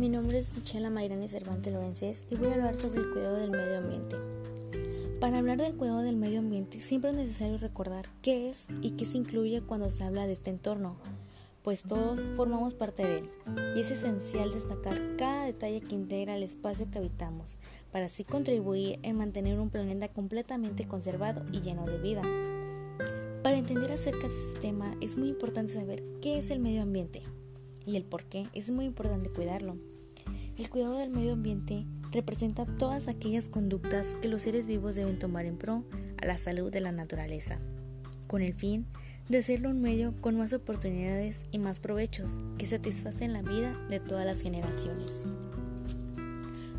Monte Lorences y voy a hablar sobre el cuidado del medio ambiente. Para hablar del cuidado del medio ambiente siempre es necesario recordar qué es y qué se incluye cuando se habla de este entorno, pues todos formamos parte de él y es esencial destacar cada detalle que integra el espacio que habitamos para así contribuir en mantener un planeta completamente conservado y lleno de vida. Para entender acerca de este tema es muy importante saber qué es el medio ambiente y el por qué es muy importante cuidarlo. El cuidado del medio ambiente representa todas aquellas conductas que los seres vivos deben tomar en pro a la salud de la naturaleza, con el fin de hacerlo un medio con más oportunidades y más provechos que satisfacen la vida de todas las generaciones.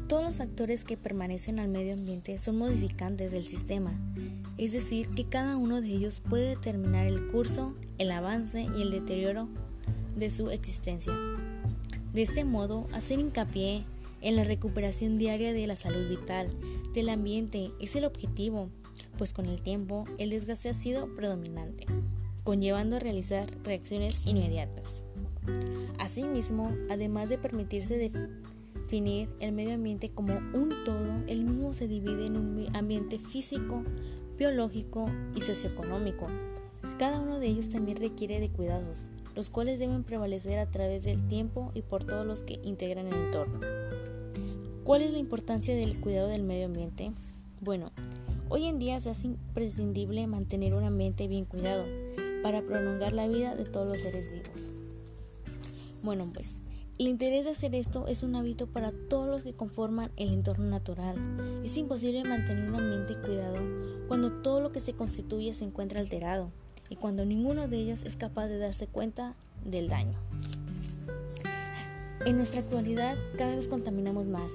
Todos los factores que permanecen al medio ambiente son modificantes del sistema, es decir, que cada uno de ellos puede determinar el curso, el avance y el deterioro de su existencia. De este modo, hacer hincapié en la recuperación diaria de la salud vital del ambiente es el objetivo, pues con el tiempo el desgaste ha sido predominante, conllevando a realizar reacciones inmediatas. Asimismo, además de permitirse definir el medio ambiente como un todo, el mismo se divide en un ambiente físico, biológico y socioeconómico. Cada uno de ellos también requiere de cuidados, los cuales deben prevalecer a través del tiempo y por todos los que integran el entorno. ¿Cuál es la importancia del cuidado del medio ambiente? Bueno, hoy en día se hace imprescindible mantener un ambiente bien cuidado para prolongar la vida de todos los seres vivos. Bueno, pues, el interés de hacer esto es un hábito para todos los que conforman el entorno natural. Es imposible mantener un ambiente cuidado cuando todo lo que se constituye se encuentra alterado y cuando ninguno de ellos es capaz de darse cuenta del daño. En nuestra actualidad cada vez contaminamos más.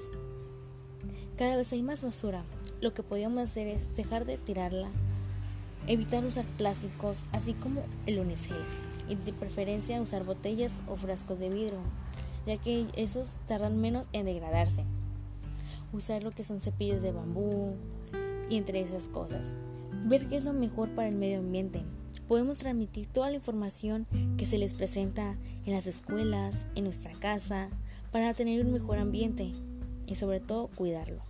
Cada vez hay más basura. Lo que podríamos hacer es dejar de tirarla, evitar usar plásticos, así como el unicel, y de preferencia usar botellas o frascos de vidrio, ya que esos tardan menos en degradarse. Usar lo que son cepillos de bambú y entre esas cosas. Ver qué es lo mejor para el medio ambiente podemos transmitir toda la información que se les presenta en las escuelas, en nuestra casa, para tener un mejor ambiente y sobre todo cuidarlo.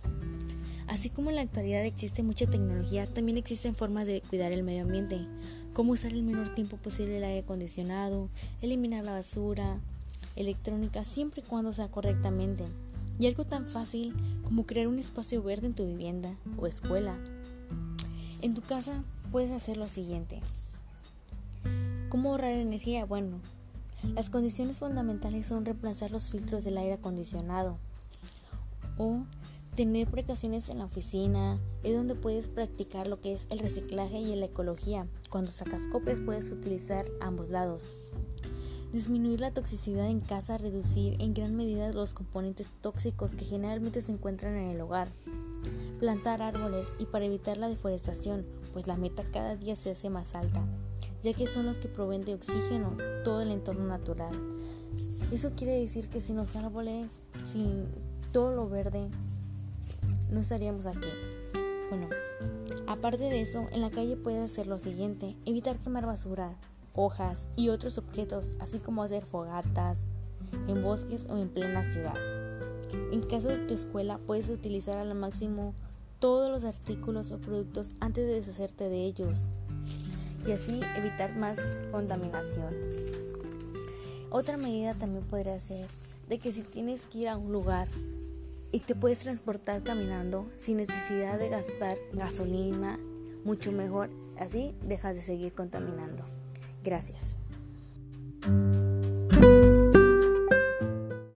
Así como en la actualidad existe mucha tecnología, también existen formas de cuidar el medio ambiente, como usar el menor tiempo posible el aire acondicionado, eliminar la basura, electrónica siempre y cuando sea correctamente, y algo tan fácil como crear un espacio verde en tu vivienda o escuela. En tu casa puedes hacer lo siguiente. ¿Cómo ahorrar energía? Bueno, las condiciones fundamentales son reemplazar los filtros del aire acondicionado o tener precauciones en la oficina, es donde puedes practicar lo que es el reciclaje y la ecología. Cuando sacas copias puedes utilizar ambos lados. Disminuir la toxicidad en casa, reducir en gran medida los componentes tóxicos que generalmente se encuentran en el hogar. Plantar árboles y para evitar la deforestación, pues la meta cada día se hace más alta ya que son los que proveen de oxígeno todo el entorno natural. Eso quiere decir que sin los árboles, sin todo lo verde, no estaríamos aquí. Bueno, aparte de eso, en la calle puedes hacer lo siguiente, evitar quemar basura, hojas y otros objetos, así como hacer fogatas en bosques o en plena ciudad. En caso de tu escuela, puedes utilizar al máximo todos los artículos o productos antes de deshacerte de ellos y así evitar más contaminación. Otra medida también podría ser de que si tienes que ir a un lugar y te puedes transportar caminando sin necesidad de gastar gasolina, mucho mejor, así dejas de seguir contaminando. Gracias.